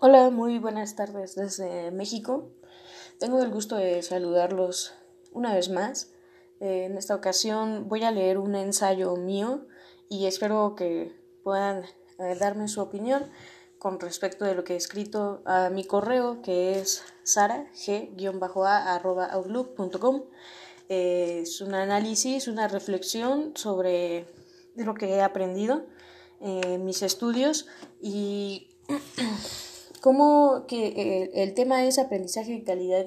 Hola, muy buenas tardes desde México. Tengo el gusto de saludarlos una vez más. Eh, en esta ocasión voy a leer un ensayo mío y espero que puedan eh, darme su opinión con respecto de lo que he escrito a mi correo que es sara-a-outlook.com. Eh, es un análisis, una reflexión sobre lo que he aprendido en mis estudios y como que eh, el tema es aprendizaje de calidad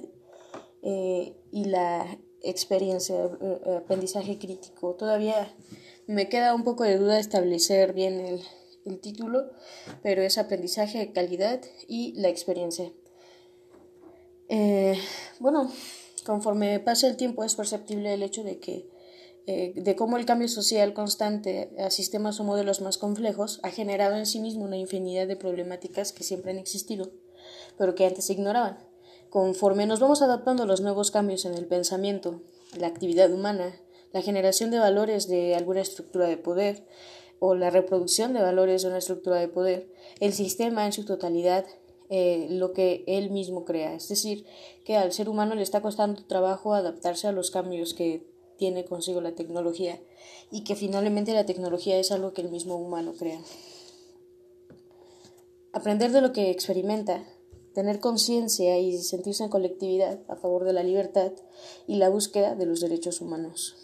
eh, y la experiencia, eh, aprendizaje crítico. Todavía me queda un poco de duda establecer bien el, el título, pero es aprendizaje de calidad y la experiencia. bueno, conforme pasa el tiempo es perceptible el hecho de que eh, de cómo el cambio social constante a sistemas o modelos más complejos ha generado en sí mismo una infinidad de problemáticas que siempre han existido, pero que antes se ignoraban. Conforme nos vamos adaptando a los nuevos cambios en el pensamiento, la actividad humana, la generación de valores de alguna estructura de poder o la reproducción de valores de una estructura de poder, el sistema en su totalidad eh, lo que él mismo crea. Es decir, que al ser humano le está costando trabajo adaptarse a los cambios que tiene consigo la tecnología y que finalmente la tecnología es algo que el mismo humano crea. Aprender de lo que experimenta, tener conciencia y sentirse en colectividad a favor de la libertad y la búsqueda de los derechos humanos.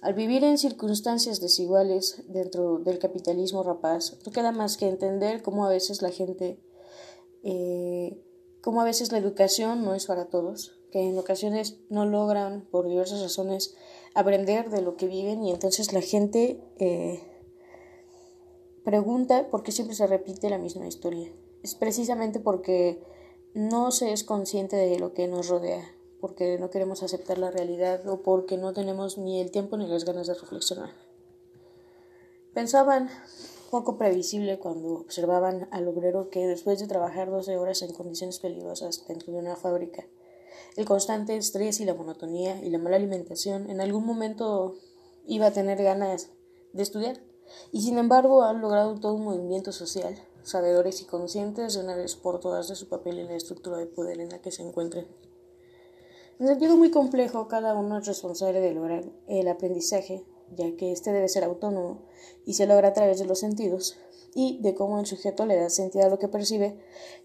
Al vivir en circunstancias desiguales dentro del capitalismo rapaz, no queda más que entender cómo a veces la gente, eh, cómo a veces la educación no es para todos, que en ocasiones no logran, por diversas razones, aprender de lo que viven y entonces la gente eh, pregunta por qué siempre se repite la misma historia. Es precisamente porque no se es consciente de lo que nos rodea, porque no queremos aceptar la realidad o porque no tenemos ni el tiempo ni las ganas de reflexionar. Pensaban poco previsible cuando observaban al obrero que después de trabajar 12 horas en condiciones peligrosas dentro de una fábrica, el constante estrés y la monotonía y la mala alimentación en algún momento iba a tener ganas de estudiar. Y sin embargo han logrado todo un movimiento social, sabedores y conscientes de una vez por todas de su papel en la estructura de poder en la que se encuentran. En sentido muy complejo, cada uno es responsable de lograr el aprendizaje, ya que éste debe ser autónomo y se logra a través de los sentidos, y de cómo el sujeto le da sentido a lo que percibe,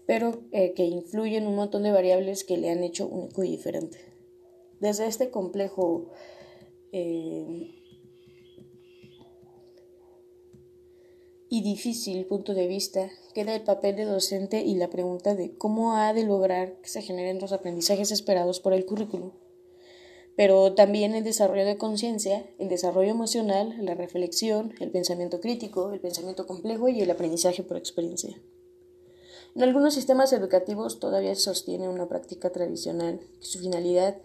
pero eh, que influyen un montón de variables que le han hecho único y diferente. Desde este complejo eh, y difícil punto de vista queda el papel de docente y la pregunta de cómo ha de lograr que se generen los aprendizajes esperados por el currículum pero también el desarrollo de conciencia, el desarrollo emocional, la reflexión, el pensamiento crítico, el pensamiento complejo y el aprendizaje por experiencia. En algunos sistemas educativos todavía se sostiene una práctica tradicional, que su finalidad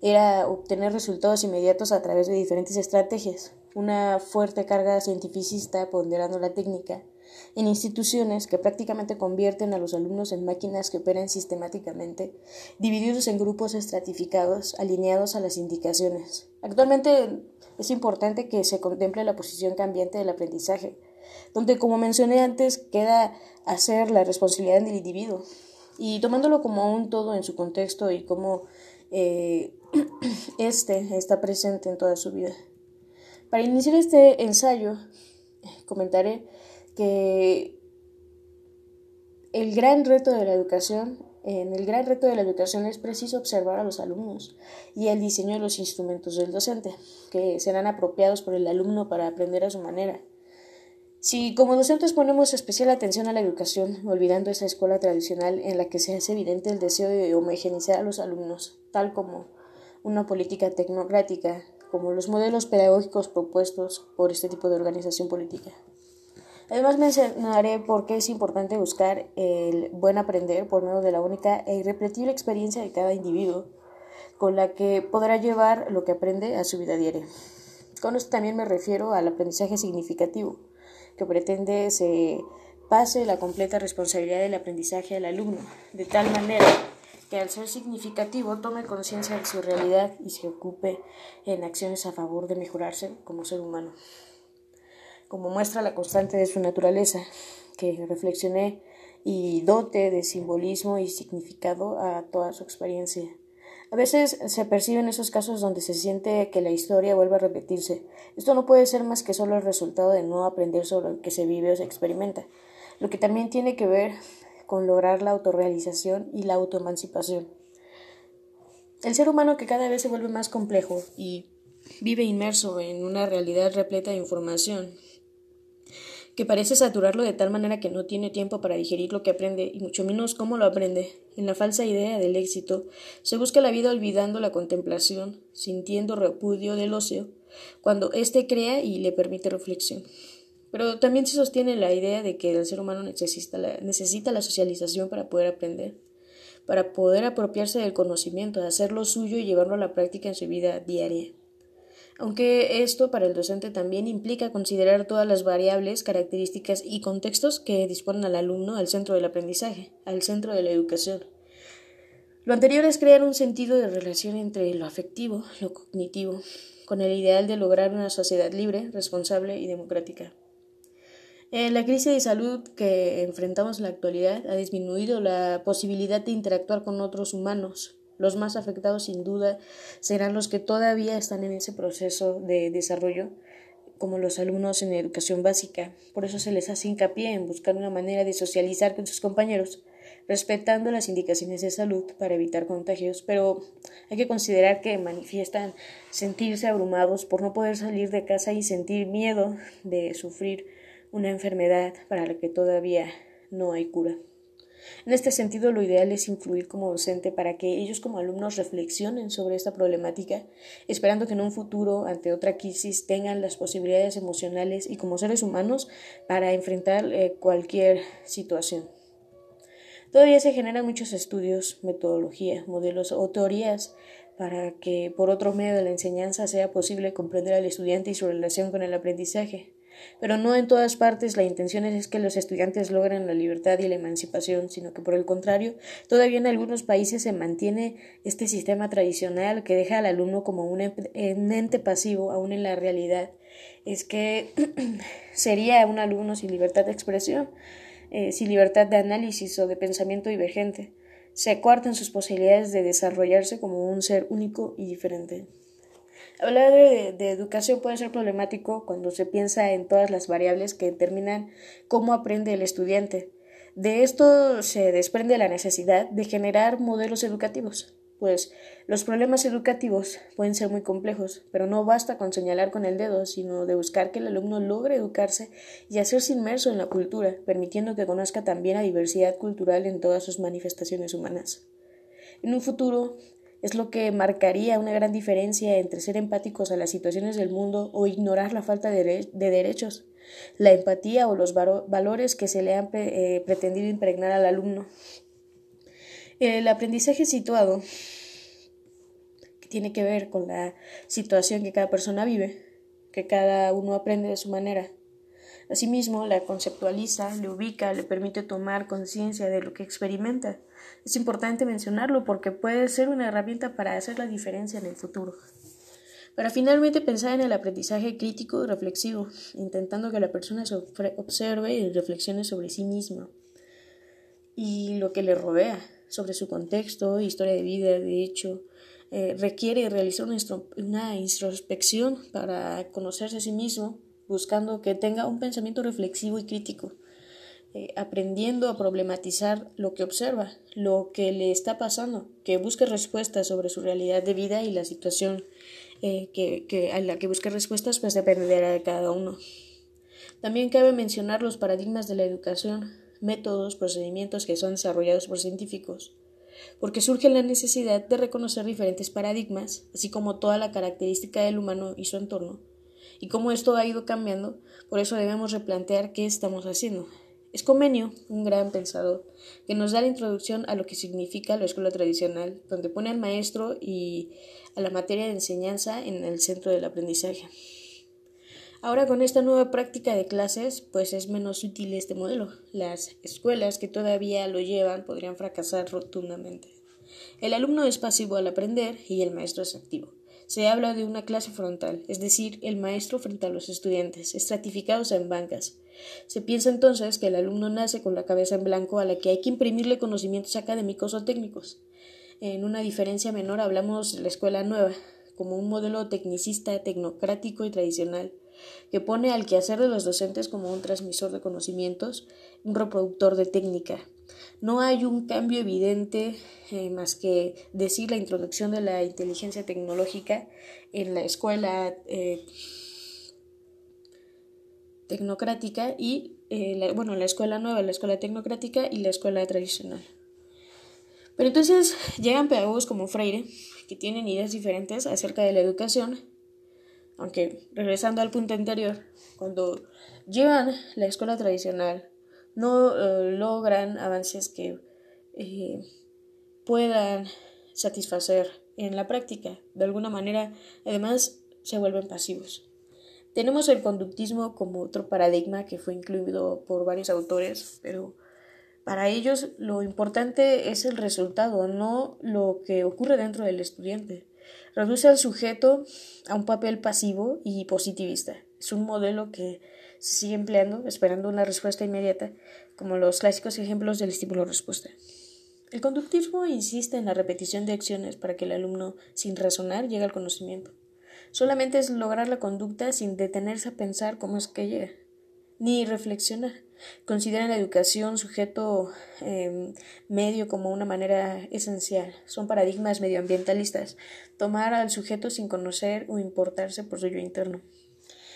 era obtener resultados inmediatos a través de diferentes estrategias, una fuerte carga cientificista ponderando la técnica, en instituciones que prácticamente convierten a los alumnos en máquinas que operan sistemáticamente, divididos en grupos estratificados, alineados a las indicaciones. Actualmente es importante que se contemple la posición cambiante del aprendizaje, donde, como mencioné antes, queda hacer la responsabilidad del individuo, y tomándolo como un todo en su contexto y como eh, este está presente en toda su vida. Para iniciar este ensayo, comentaré que el gran reto de la educación, en el gran reto de la educación es preciso observar a los alumnos y el diseño de los instrumentos del docente, que serán apropiados por el alumno para aprender a su manera. Si como docentes ponemos especial atención a la educación, olvidando esa escuela tradicional en la que se hace evidente el deseo de homogeneizar a los alumnos, tal como una política tecnocrática, como los modelos pedagógicos propuestos por este tipo de organización política. Además mencionaré por qué es importante buscar el buen aprender por medio de la única e irrepetible experiencia de cada individuo, con la que podrá llevar lo que aprende a su vida diaria. Con esto también me refiero al aprendizaje significativo, que pretende se pase la completa responsabilidad del aprendizaje al alumno, de tal manera que al ser significativo tome conciencia de su realidad y se ocupe en acciones a favor de mejorarse como ser humano como muestra la constante de su naturaleza, que reflexioné y dote de simbolismo y significado a toda su experiencia. A veces se perciben esos casos donde se siente que la historia vuelve a repetirse. Esto no puede ser más que solo el resultado de no aprender sobre lo que se vive o se experimenta, lo que también tiene que ver con lograr la autorrealización y la autoemancipación. El ser humano que cada vez se vuelve más complejo y vive inmerso en una realidad repleta de información, que parece saturarlo de tal manera que no tiene tiempo para digerir lo que aprende y mucho menos cómo lo aprende. En la falsa idea del éxito se busca la vida olvidando la contemplación, sintiendo repudio del ocio, cuando éste crea y le permite reflexión. Pero también se sostiene la idea de que el ser humano necesita la, socialización para poder aprender, para poder apropiarse del conocimiento, hacerlo suyo y llevarlo a la práctica en su vida diaria aunque esto para el docente también implica considerar todas las variables, características y contextos que disponen al alumno al centro del aprendizaje, al centro de la educación. Lo anterior es crear un sentido de relación entre lo afectivo, lo cognitivo, con el ideal de lograr una sociedad libre, responsable y democrática. Eh, la crisis de salud que enfrentamos en la actualidad ha disminuido la posibilidad de interactuar con otros humanos, los más afectados sin duda serán los que todavía están en ese proceso de desarrollo, como los alumnos en educación básica. Por eso se les hace hincapié en buscar una manera de socializar con sus compañeros, respetando las indicaciones de salud para evitar contagios, pero hay que considerar que manifiestan sentirse abrumados por no poder salir de casa y sentir miedo de sufrir una enfermedad para la que todavía no hay cura. En este sentido, lo ideal es influir como docente para que ellos como alumnos reflexionen sobre esta problemática, esperando que en un futuro, ante otra crisis, tengan las posibilidades emocionales y como seres humanos para enfrentar eh, cualquier situación. Todavía se generan muchos estudios, metodología, modelos o teorías para que por otro medio de la enseñanza sea posible comprender al estudiante y su relación con el aprendizaje. Pero no en todas partes la intención es que los estudiantes logren la libertad y la emancipación, sino que por el contrario, todavía en algunos países se mantiene este sistema tradicional que deja al alumno como un ente pasivo aún en la realidad. Es que sería un alumno sin libertad de expresión, eh, sin libertad de análisis o de pensamiento divergente. Se cortan sus posibilidades de desarrollarse como un ser único y diferente. Hablar de, educación puede ser problemático cuando se piensa en todas las variables que determinan cómo aprende el estudiante. De esto se desprende la necesidad de generar modelos educativos, pues los problemas educativos pueden ser muy complejos, pero no basta con señalar con el dedo, sino de buscar que el alumno logre educarse y hacerse inmerso en la cultura, permitiendo que conozca también la diversidad cultural en todas sus manifestaciones humanas. En un futuro, es lo que marcaría una gran diferencia entre ser empáticos a las situaciones del mundo o ignorar la falta de, derechos, la empatía o los valores que se le han eh, pretendido impregnar al alumno. El aprendizaje situado, que tiene que ver con la situación que cada persona vive, que cada uno aprende de su manera, Asimismo, la conceptualiza, le ubica, le permite tomar conciencia de lo que experimenta. Es importante mencionarlo porque puede ser una herramienta para hacer la diferencia en el futuro. Para finalmente pensar en el aprendizaje crítico y reflexivo, intentando que la persona se observe y reflexione sobre sí misma y lo que le rodea, sobre su contexto, historia de vida, de hecho, eh, requiere realizar una introspección para conocerse a sí mismo buscando que tenga un pensamiento reflexivo y crítico, eh, aprendiendo a problematizar lo que observa, lo que le está pasando, que busque respuestas sobre su realidad de vida y la situación eh, que, a la que busque respuestas pues dependerá de cada uno. También cabe mencionar los paradigmas de la educación, métodos, procedimientos que son desarrollados por científicos, porque surge la necesidad de reconocer diferentes paradigmas, así como toda la característica del humano y su entorno, y cómo esto ha ido cambiando, por eso debemos replantear qué estamos haciendo. Es Convenio, un gran pensador, que nos da la introducción a lo que significa la escuela tradicional, donde pone al maestro y a la materia de enseñanza en el centro del aprendizaje. Ahora con esta nueva práctica de clases, pues es menos útil este modelo. Las escuelas que todavía lo llevan podrían fracasar rotundamente. El alumno es pasivo al aprender y el maestro es activo. Se habla de una clase frontal, es decir, el maestro frente a los estudiantes, estratificados en bancas. Se piensa entonces que el alumno nace con la cabeza en blanco a la que hay que imprimirle conocimientos académicos o técnicos. En una diferencia menor hablamos de la escuela nueva, como un modelo tecnicista, tecnocrático y tradicional, que pone al quehacer de los docentes como un transmisor de conocimientos, un reproductor de técnica. No hay un cambio evidente eh, más que decir la introducción de la inteligencia tecnológica en la escuela eh, tecnocrática y eh, la, bueno, la escuela nueva, la escuela tecnocrática y la escuela tradicional. Pero entonces llegan pedagogos como Freire, que tienen ideas diferentes acerca de la educación, aunque regresando al punto anterior, cuando llevan la escuela tradicional, no eh, logran avances que eh, puedan satisfacer en la práctica. De alguna manera, además, se vuelven pasivos. Tenemos el conductismo como otro paradigma que fue incluido por varios autores, pero para ellos lo importante es el resultado, no lo que ocurre dentro del estudiante. Reduce al sujeto a un papel pasivo y positivista. Es un modelo que se sigue empleando esperando una respuesta inmediata, como los clásicos ejemplos del estímulo-respuesta. El conductismo insiste en la repetición de acciones para que el alumno, sin razonar, llegue al conocimiento. Solamente es lograr la conducta sin detenerse a pensar cómo es que llega, ni reflexionar. Consideran la educación sujeto em, medio como una manera esencial. Son paradigmas medioambientalistas. Tomar al sujeto sin conocer o importarse por su yo interno.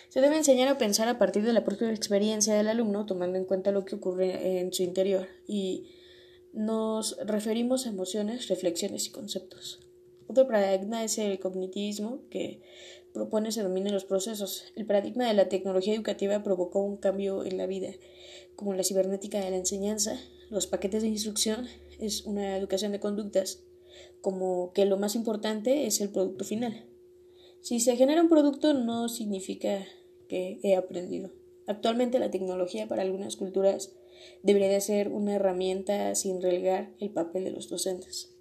Se debe enseñar a pensar a partir de la propia experiencia del alumno, tomando en cuenta lo que ocurre en su interior, y nos referimos a emociones, reflexiones y conceptos. Otro paradigma es el cognitivismo, que propone se dominen los procesos. El paradigma de la tecnología educativa provocó un cambio en la vida, como la cibernética de la enseñanza, los paquetes de instrucción, es una educación de conductas, como que lo más importante es el producto final. Si se genera un producto no significa que he aprendido. Actualmente la tecnología para algunas culturas debería de ser una herramienta sin relegar el papel de los docentes.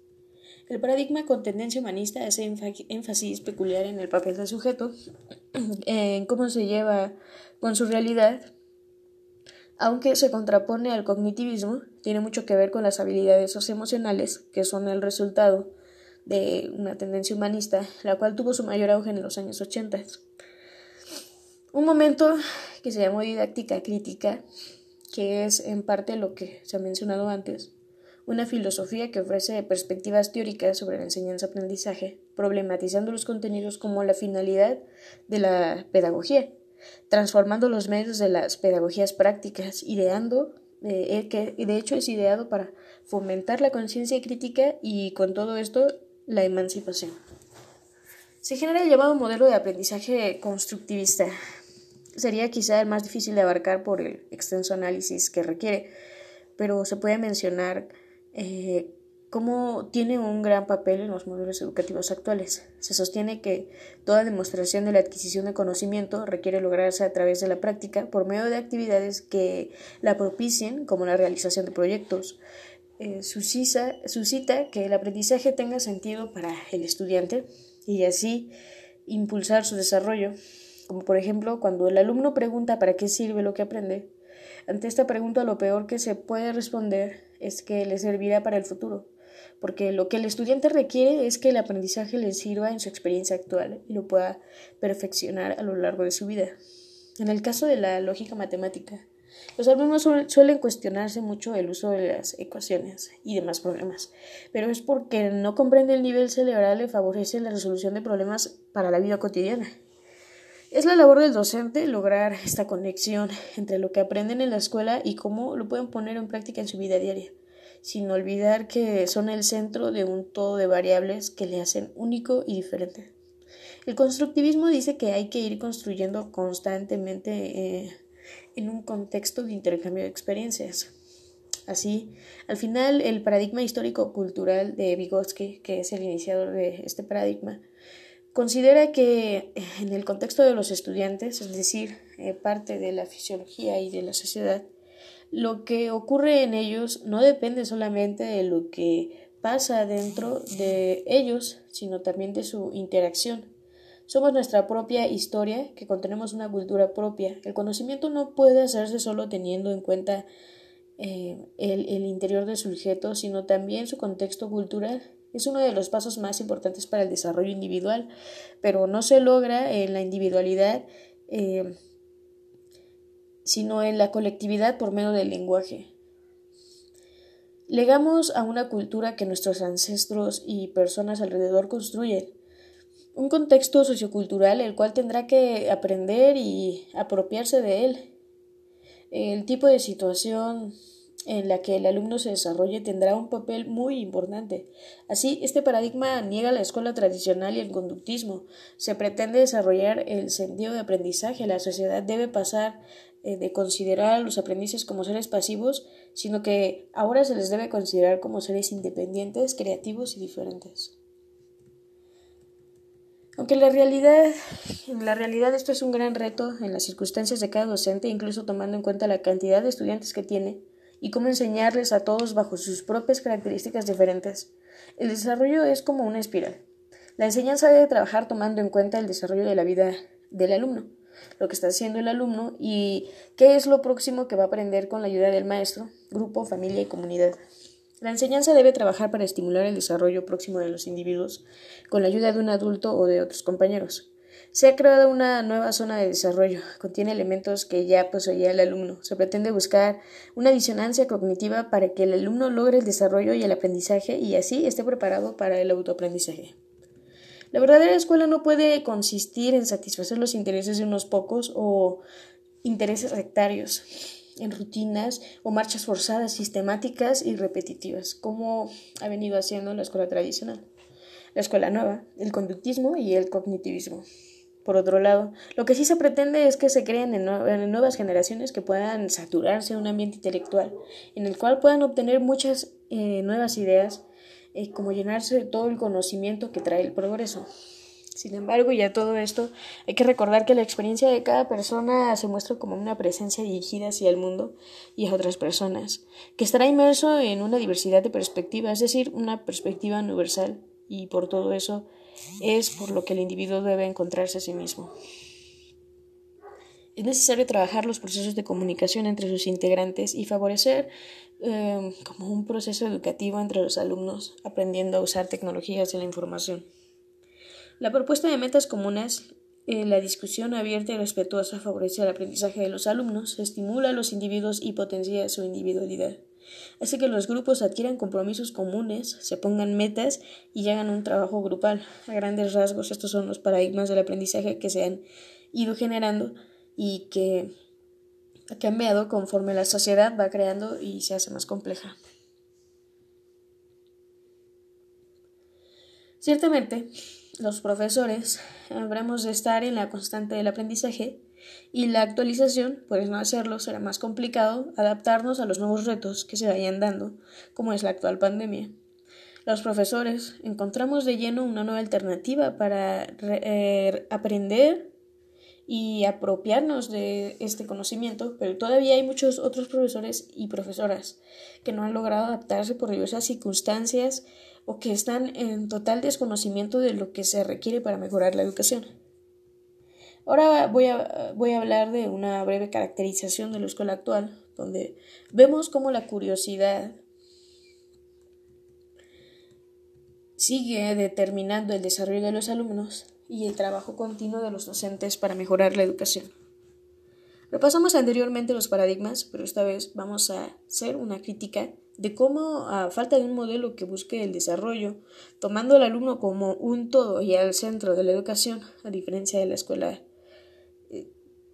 El paradigma con tendencia humanista hace énfasis peculiar en el papel del sujeto, en cómo se lleva con su realidad, aunque se contrapone al cognitivismo, tiene mucho que ver con las habilidades socioemocionales, que son el resultado de una tendencia humanista, la cual tuvo su mayor auge en los años 80. Un momento que se llamó didáctica crítica, que es en parte lo que se ha mencionado antes, una filosofía que ofrece perspectivas teóricas sobre la enseñanza-aprendizaje, problematizando los contenidos como la finalidad de la pedagogía, transformando los medios de las pedagogías prácticas, ideando, eh, que de hecho es ideado para fomentar la conciencia crítica y con todo esto la emancipación. Se genera el llamado modelo de aprendizaje constructivista. Sería quizá el más difícil de abarcar por el extenso análisis que requiere, pero se puede mencionar eh, cómo tiene un gran papel en los modelos educativos actuales. Se sostiene que toda demostración de la adquisición de conocimiento requiere lograrse a través de la práctica por medio de actividades que la propicien, como la realización de proyectos. Eh, suscita, suscita que el aprendizaje tenga sentido para el estudiante y así impulsar su desarrollo, como por ejemplo cuando el alumno pregunta para qué sirve lo que aprende. Ante esta pregunta lo peor que se puede responder es que le servirá para el futuro, porque lo que el estudiante requiere es que el aprendizaje le sirva en su experiencia actual y lo pueda perfeccionar a lo largo de su vida. En el caso de la lógica matemática, los alumnos suelen cuestionarse mucho el uso de las ecuaciones y demás problemas, pero es porque no comprende el nivel cerebral y favorece la resolución de problemas para la vida cotidiana. Es la labor del docente lograr esta conexión entre lo que aprenden en la escuela y cómo lo pueden poner en práctica en su vida diaria, sin olvidar que son el centro de un todo de variables que le hacen único y diferente. El constructivismo dice que hay que ir construyendo constantemente eh, en un contexto de intercambio de experiencias. Así, al final, el paradigma histórico-cultural de Vygotsky, que es el iniciador de este paradigma, Considera que en el contexto de los estudiantes, es decir, eh, parte de la fisiología y de la sociedad, lo que ocurre en ellos no depende solamente de lo que pasa dentro de ellos, sino también de su interacción, Somos nuestra propia historia, que contenemos una cultura propia. El conocimiento no puede hacerse solo teniendo en cuenta eh, el, el interior del sujeto, sino también su contexto cultural. Es uno de los pasos más importantes para el desarrollo individual, pero no se logra en la individualidad, eh, sino en la colectividad por medio del lenguaje. Legamos a una cultura que nuestros ancestros y personas alrededor construyen, un contexto sociocultural el cual tendrá que aprender y apropiarse de él. El tipo de situación en la que el alumno se desarrolle tendrá un papel muy importante. Así, este paradigma niega la escuela tradicional y el conductismo. Se pretende desarrollar el sentido de aprendizaje. La sociedad debe pasar eh, de considerar a los aprendices como seres pasivos, sino que ahora se les debe considerar como seres independientes, creativos y diferentes. Aunque la realidad, en la realidad esto es un gran reto en las circunstancias de cada docente, incluso tomando en cuenta la cantidad de estudiantes que tiene, y cómo enseñarles a todos bajo sus propias características diferentes. El desarrollo es como una espiral. La enseñanza debe trabajar tomando en cuenta el desarrollo de la vida del alumno, lo que está haciendo el alumno y qué es lo próximo que va a aprender con la ayuda del maestro, grupo, familia y comunidad. La enseñanza debe trabajar para estimular el desarrollo próximo de los individuos con la ayuda de un adulto o de otros compañeros. Se ha creado una nueva zona de desarrollo, contiene elementos que ya poseía el alumno. Se pretende buscar una disonancia cognitiva para que el alumno logre el desarrollo y el aprendizaje y así esté preparado para el autoaprendizaje. La verdadera escuela no puede consistir en satisfacer los intereses de unos pocos o intereses sectarios, en rutinas o marchas forzadas, sistemáticas y repetitivas, como ha venido haciendo la escuela tradicional, la escuela nueva, el conductismo y el cognitivismo. Por otro lado, lo que sí se pretende es que se creen en, nuevas generaciones que puedan saturarse de un ambiente intelectual, en el cual puedan obtener muchas eh, nuevas ideas, eh, como llenarse de todo el conocimiento que trae el progreso. Sin embargo, y a todo esto, hay que recordar que la experiencia de cada persona se muestra como una presencia dirigida hacia el mundo y a otras personas, que estará inmerso en una diversidad de perspectivas, es decir, una perspectiva universal, y por todo eso es por lo que el individuo debe encontrarse a sí mismo. Es necesario trabajar los procesos de comunicación entre sus integrantes y favorecer eh, como un proceso educativo entre los alumnos, aprendiendo a usar tecnologías de la información. La propuesta de metas comunes, eh, la discusión abierta y respetuosa favorece el aprendizaje de los alumnos, estimula a los individuos y potencia su individualidad hace que los grupos adquieran compromisos comunes, se pongan metas y hagan un trabajo grupal. A grandes rasgos, estos son los paradigmas del aprendizaje que se han ido generando y que ha cambiado conforme la sociedad va creando y se hace más compleja. Ciertamente, los profesores habremos de estar en la constante del aprendizaje y la actualización, pues no hacerlo será más complicado adaptarnos a los nuevos retos que se vayan dando, como es la actual pandemia. Los profesores encontramos de lleno una nueva alternativa para eh, aprender y apropiarnos de este conocimiento, pero todavía hay muchos otros profesores y profesoras que no han logrado adaptarse por diversas circunstancias o que están en total desconocimiento de lo que se requiere para mejorar la educación. Ahora voy a, voy a hablar de una breve caracterización de la escuela actual, donde vemos cómo la curiosidad sigue determinando el desarrollo de los alumnos y el trabajo continuo de los docentes para mejorar la educación. Repasamos anteriormente los paradigmas, pero esta vez vamos a hacer una crítica de cómo, a falta de un modelo que busque el desarrollo, tomando al alumno como un todo y al centro de la educación, a diferencia de la escuela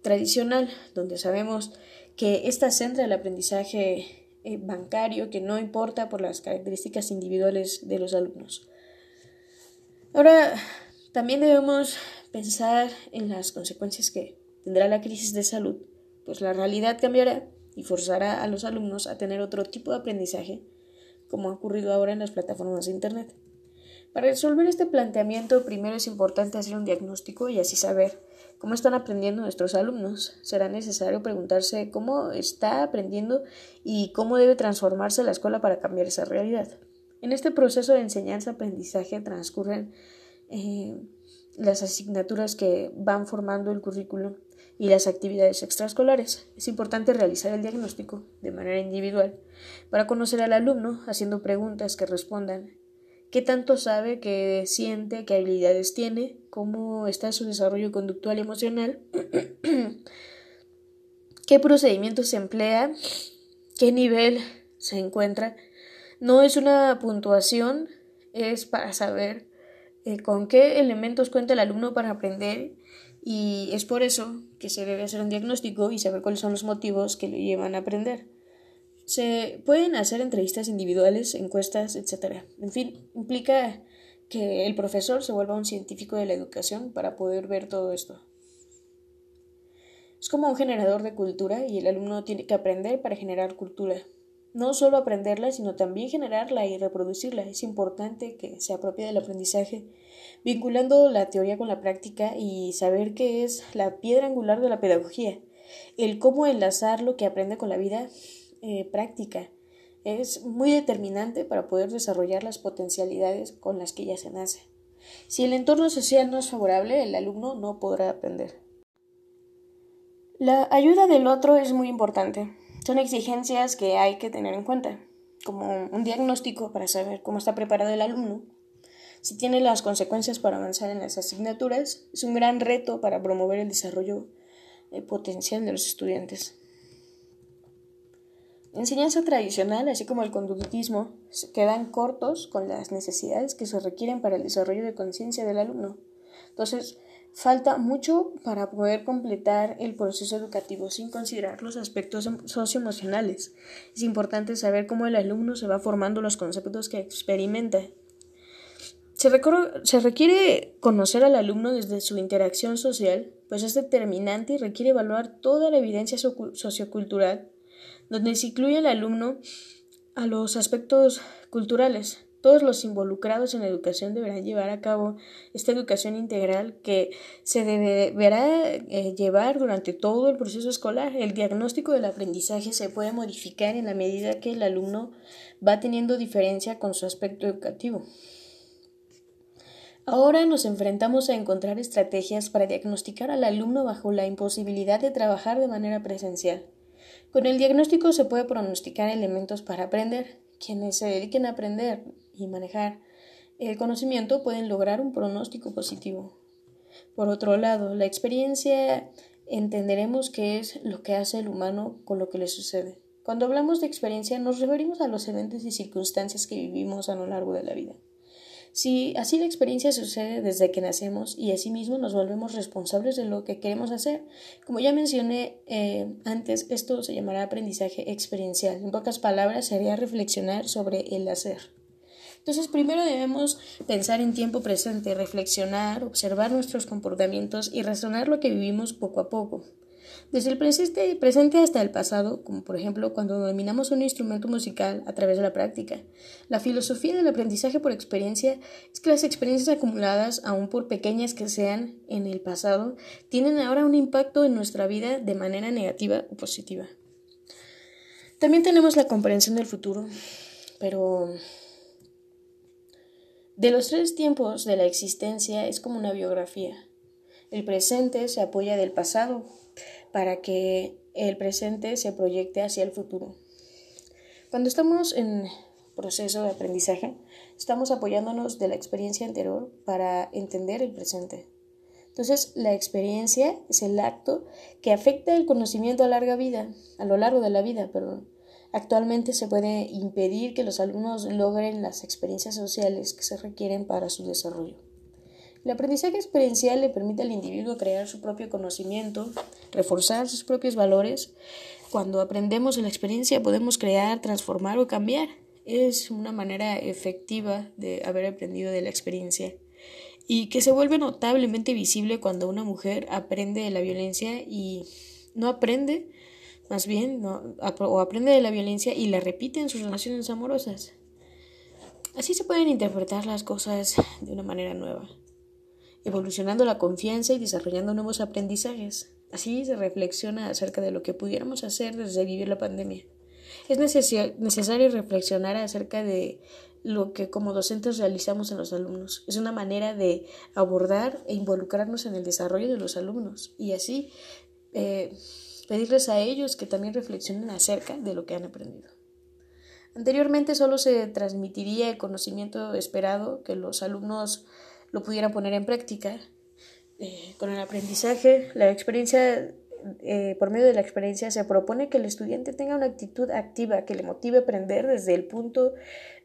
tradicional, donde sabemos que esta centra el aprendizaje eh, bancario que no importa por las características individuales de los alumnos. Ahora, también debemos pensar en las consecuencias que tendrá la crisis de salud, pues la realidad cambiará y forzará a los alumnos a tener otro tipo de aprendizaje, como ha ocurrido ahora en las plataformas de Internet. Para resolver este planteamiento, primero es importante hacer un diagnóstico y así saber ¿Cómo están aprendiendo nuestros alumnos? Será necesario preguntarse cómo está aprendiendo y cómo debe transformarse la escuela para cambiar esa realidad. En este proceso de enseñanza-aprendizaje transcurren eh, las asignaturas que van formando el currículo y las actividades extraescolares. Es importante realizar el diagnóstico de manera individual para conocer al alumno haciendo preguntas que respondan qué tanto sabe, qué siente, qué habilidades tiene, cómo está su desarrollo conductual y emocional, qué procedimiento se emplea, qué nivel se encuentra. No es una puntuación, es para saber eh, con qué elementos cuenta el alumno para aprender y es por eso que se debe hacer un diagnóstico y saber cuáles son los motivos que le llevan a aprender. Se pueden hacer entrevistas individuales, encuestas, etc. En fin, implica que el profesor se vuelva un científico de la educación para poder ver todo esto. Es como un generador de cultura y el alumno tiene que aprender para generar cultura. No solo aprenderla, sino también generarla y reproducirla. Es importante que se apropie del aprendizaje, vinculando la teoría con la práctica y saber qué es la piedra angular de la pedagogía, el cómo enlazar lo que aprende con la vida eh, práctica. Es muy determinante para poder desarrollar las potencialidades con las que ya se nace. Si el entorno social no es favorable, el alumno no podrá aprender. La ayuda del otro es muy importante. Son exigencias que hay que tener en cuenta, como un diagnóstico para saber cómo está preparado el alumno, si tiene las consecuencias para avanzar en las asignaturas, es un gran reto para promover el desarrollo eh, potencial de los estudiantes. La enseñanza tradicional, así como el conductismo, quedan cortos con las necesidades que se requieren para el desarrollo de conciencia del alumno. Entonces, Falta mucho para poder completar el proceso educativo sin considerar los aspectos em, socioemocionales. Es importante saber cómo el alumno se va formando los conceptos que experimenta. Se, se requiere conocer al alumno desde su interacción social, pues es determinante y requiere evaluar toda la evidencia sociocultural, donde se incluye al alumno a los aspectos culturales, todos los involucrados en la educación deberán llevar a cabo esta educación integral que se deberá eh, llevar durante todo el proceso escolar. El diagnóstico del aprendizaje se puede modificar en la medida que el alumno va teniendo diferencia con su aspecto educativo. Ahora nos enfrentamos a encontrar estrategias para diagnosticar al alumno bajo la imposibilidad de trabajar de manera presencial. Con el diagnóstico se puede pronosticar elementos para aprender. Quienes se dediquen a aprender y manejar el conocimiento pueden lograr un pronóstico positivo. Por otro lado, la experiencia entenderemos qué es lo que hace el humano con lo que le sucede. Cuando hablamos de experiencia nos referimos a los eventos y circunstancias que vivimos a lo largo de la vida. Si así la experiencia sucede desde que nacemos y asimismo nos volvemos responsables de lo que queremos hacer. Como ya mencioné eh, antes, esto se llamará aprendizaje experiencial. En pocas palabras, sería reflexionar sobre el hacer. Entonces, primero debemos pensar en tiempo presente, reflexionar, observar nuestros comportamientos y razonar lo que vivimos poco a poco. Desde el presente, presente hasta el pasado, como por ejemplo cuando dominamos un instrumento musical a través de la práctica. La filosofía del aprendizaje por experiencia es que las experiencias acumuladas, aun por pequeñas que sean en el pasado, tienen ahora un impacto en nuestra vida de manera negativa o positiva. También tenemos la comprensión del futuro, pero de los tres tiempos de la existencia es como una biografía. El presente se apoya del pasado para que el presente se proyecte hacia el futuro. Cuando estamos en proceso de aprendizaje, estamos apoyándonos de la experiencia anterior para entender el presente. Entonces, la experiencia es el acto que afecta el conocimiento a larga vida, a lo largo de la vida, perdón. Actualmente se puede impedir que los alumnos logren las experiencias sociales que se requieren para su desarrollo. El aprendizaje experiencial le permite al individuo crear su propio conocimiento, reforzar sus propios valores. Cuando aprendemos en la experiencia podemos crear, transformar o cambiar. Es una manera efectiva de haber aprendido de la experiencia y que se vuelve notablemente visible cuando una mujer aprende de la violencia y no aprende más bien, o aprende de la violencia y la repite en sus relaciones amorosas. Así se pueden interpretar las cosas de una manera nueva, evolucionando la confianza y desarrollando nuevos aprendizajes. Así se reflexiona acerca de lo que pudiéramos hacer desde vivir la pandemia. Es necesario reflexionar acerca de lo que como docentes realizamos en los alumnos. Es una manera de abordar e involucrarnos en el desarrollo de los alumnos y así eh, pedirles a ellos que también reflexionen acerca de lo que han aprendido. Anteriormente solo se transmitiría el conocimiento esperado que los alumnos lo pudieran poner en práctica. Eh, con el aprendizaje, la experiencia eh, por medio de la experiencia se propone que el estudiante tenga una actitud activa que le motive a aprender desde el punto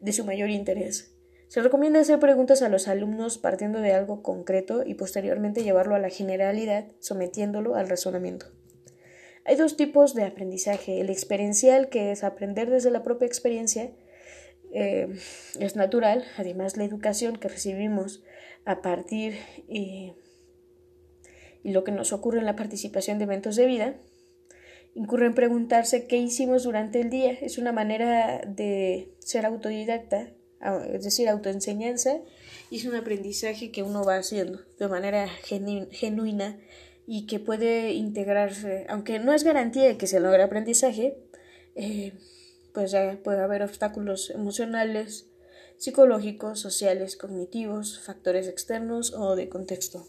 de su mayor interés. Se recomienda hacer preguntas a los alumnos partiendo de algo concreto y posteriormente llevarlo a la generalidad, sometiéndolo al razonamiento. Hay dos tipos de aprendizaje, el experiencial, que es aprender desde la propia experiencia, eh, es natural, además la educación que recibimos a partir y y lo que nos ocurre en la participación de eventos de vida, incurre en preguntarse qué hicimos durante el día. Es una manera de ser autodidacta, es decir, autoenseñanza, y es un aprendizaje que uno va haciendo de manera genuina y que puede integrarse, aunque no es garantía de que se logre aprendizaje, eh, pues puede haber obstáculos emocionales, psicológicos, sociales, cognitivos, factores externos o de contexto.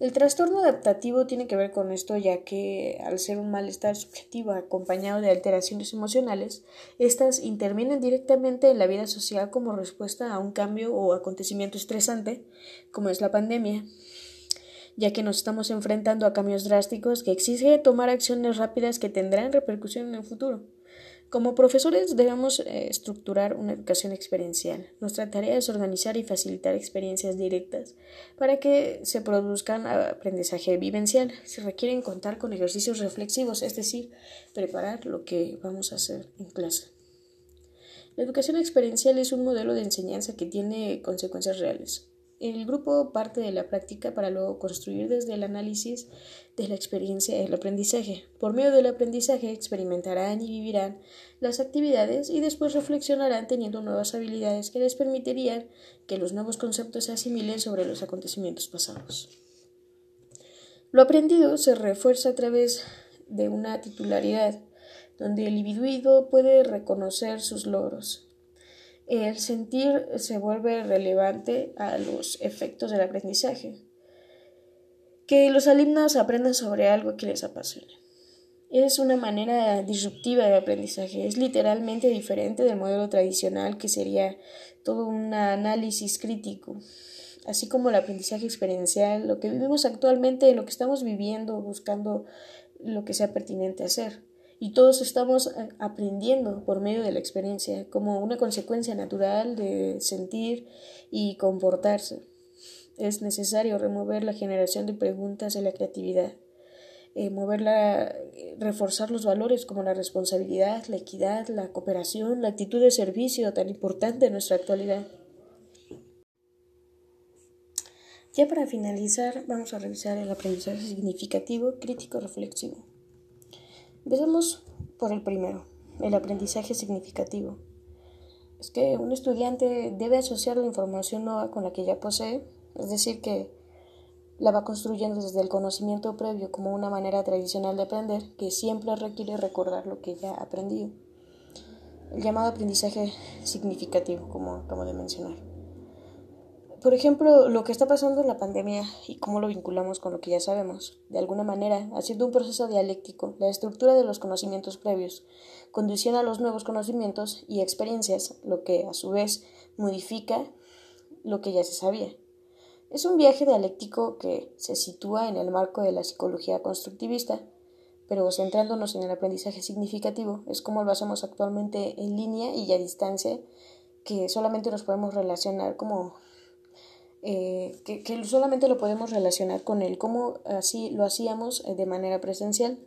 El trastorno adaptativo tiene que ver con esto ya que al ser un malestar subjetivo acompañado de alteraciones emocionales, éstas intervienen directamente en la vida social como respuesta a un cambio o acontecimiento estresante, como es la pandemia, ya que nos estamos enfrentando a cambios drásticos que exige tomar acciones rápidas que tendrán repercusión en el futuro. Como profesores debemos eh, estructurar una educación experiencial. Nuestra tarea es organizar y facilitar experiencias directas para que se produzcan aprendizaje vivencial. Se requieren contar con ejercicios reflexivos, es decir, preparar lo que vamos a hacer en clase. La educación experiencial es un modelo de enseñanza que tiene consecuencias reales. El grupo parte de la práctica para luego construir desde el análisis de la experiencia el aprendizaje. Por medio del aprendizaje experimentarán y vivirán las actividades y después reflexionarán teniendo nuevas habilidades que les permitirían que los nuevos conceptos se asimilen sobre los acontecimientos pasados. Lo aprendido se refuerza a través de una titularidad, donde el individuo puede reconocer sus logros, el sentir se vuelve relevante a los efectos del aprendizaje. Que los alumnos aprendan sobre algo que les apasiona. Es una manera disruptiva de aprendizaje, es literalmente diferente del modelo tradicional que sería todo un análisis crítico, así como el aprendizaje experiencial, lo que vivimos actualmente, lo que estamos viviendo, buscando lo que sea pertinente hacer y todos estamos eh, aprendiendo por medio de la experiencia como una consecuencia natural de sentir y comportarse. Es necesario remover la generación de preguntas de la creatividad, eh, moverla, eh, reforzar los valores como la responsabilidad, la equidad, la cooperación, la actitud de servicio tan importante en nuestra actualidad. Ya para finalizar, vamos a revisar el aprendizaje significativo, crítico, reflexivo. Empezamos por el primero, el aprendizaje significativo. Es que un estudiante debe asociar la información nueva con la que ya posee, es decir, que la va construyendo desde el conocimiento previo como una manera tradicional de aprender que siempre requiere recordar lo que ya aprendido. El llamado aprendizaje significativo, como acabo de mencionar. Por ejemplo, lo que está pasando en la pandemia y cómo lo vinculamos con lo que ya sabemos. De alguna manera, haciendo un proceso dialéctico, la estructura de los conocimientos previos condiciona a los nuevos conocimientos y experiencias, lo que a su vez modifica lo que ya se sabía. Es un viaje dialéctico que se sitúa en el marco de la psicología constructivista, pero centrándonos en el aprendizaje significativo, es como lo hacemos actualmente en línea y a distancia, que solamente nos podemos relacionar como eh, que, solamente lo podemos relacionar con el cómo así lo hacíamos eh, de manera presencial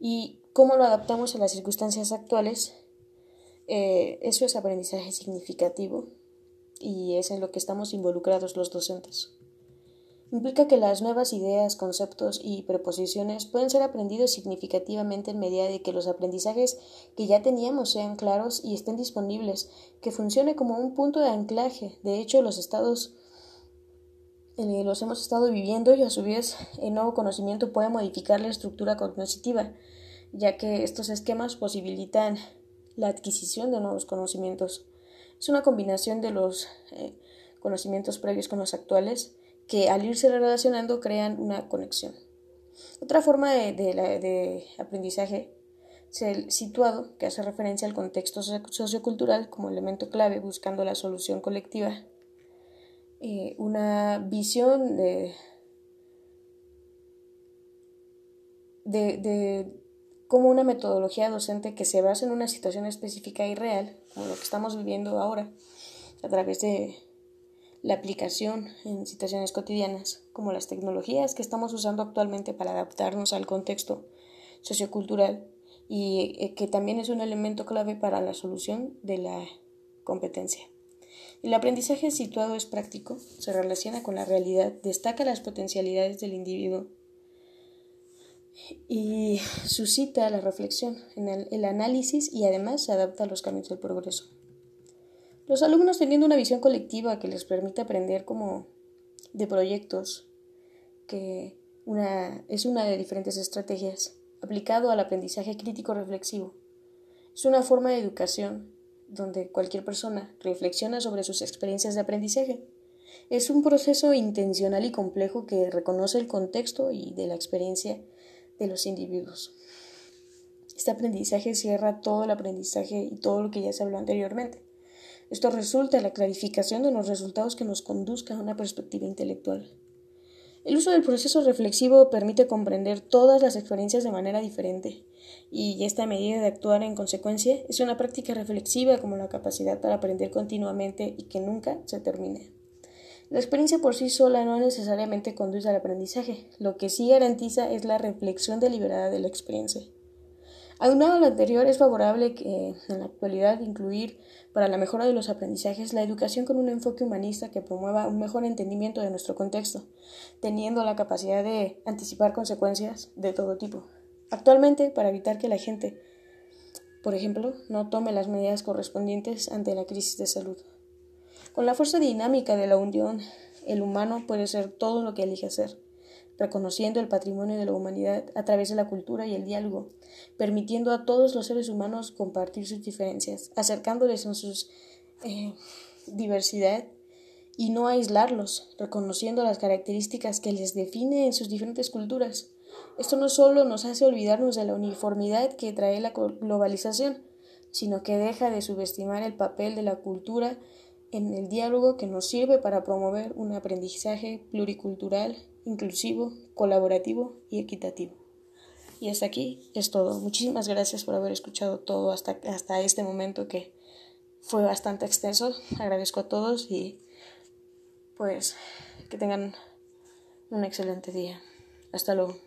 y cómo lo adaptamos a las circunstancias actuales. Eh, eso es aprendizaje significativo y es en lo que estamos involucrados los docentes. Implica que las nuevas ideas, conceptos y preposiciones pueden ser aprendidos significativamente en medida de que los aprendizajes que ya teníamos sean claros y estén disponibles, que funcione como un punto de anclaje. De hecho, los estados los hemos estado viviendo y a su vez el nuevo conocimiento puede modificar la estructura cognitiva, ya que estos esquemas posibilitan la adquisición de nuevos conocimientos. Es una combinación de los eh, conocimientos previos con los actuales que al irse relacionando crean una conexión. Otra forma de, de aprendizaje es el situado, que hace referencia al contexto sociocultural como elemento clave buscando la solución colectiva. Eh, una visión de, de, como una metodología docente que se basa en una situación específica y real, como lo que estamos viviendo ahora, a través de la aplicación en situaciones cotidianas, como las tecnologías que estamos usando actualmente para adaptarnos al contexto sociocultural y eh, que también es un elemento clave para la solución de la competencia. El aprendizaje situado es práctico, se relaciona con la realidad, destaca las potencialidades del individuo y suscita la reflexión, el análisis y además se adapta a los cambios del progreso. Los alumnos teniendo una visión colectiva que les permite aprender como de proyectos, que una, es una de diferentes estrategias, aplicado al aprendizaje crítico reflexivo. Es una forma de educación donde cualquier persona reflexiona sobre sus experiencias de aprendizaje. Es un proceso intencional y complejo que reconoce el contexto y de la experiencia de los individuos. Este aprendizaje cierra todo el aprendizaje y todo lo que ya se habló anteriormente. Esto resulta en la clarificación de los resultados que nos conduzcan a una perspectiva intelectual. El uso del proceso reflexivo permite comprender todas las experiencias de manera diferente, y esta medida de actuar en consecuencia es una práctica reflexiva como la capacidad para aprender continuamente y que nunca se termine. La experiencia por sí sola no necesariamente conduce al aprendizaje, lo que sí garantiza es la reflexión deliberada de la experiencia. Aunado a lo anterior, es favorable que en la actualidad incluir para la mejora de los aprendizajes la educación con un enfoque humanista que promueva un mejor entendimiento de nuestro contexto, teniendo la capacidad de anticipar consecuencias de todo tipo. Actualmente, para evitar que la gente, por ejemplo, no tome las medidas correspondientes ante la crisis de salud. Con la fuerza dinámica de la unión, el humano puede ser todo lo que elige ser, reconociendo el patrimonio de la humanidad a través de la cultura y el diálogo, permitiendo a todos los seres humanos compartir sus diferencias, acercándoles en su eh, diversidad y no aislarlos, reconociendo las características que les define en sus diferentes culturas. Esto no solo nos hace olvidarnos de la uniformidad que trae la globalización, sino que deja de subestimar el papel de la cultura en el diálogo que nos sirve para promover un aprendizaje pluricultural, inclusivo, colaborativo y equitativo. Y hasta aquí es todo. Muchísimas gracias por haber escuchado todo hasta, hasta este momento que fue bastante extenso. Agradezco a todos y pues que tengan un excelente día. Hasta luego.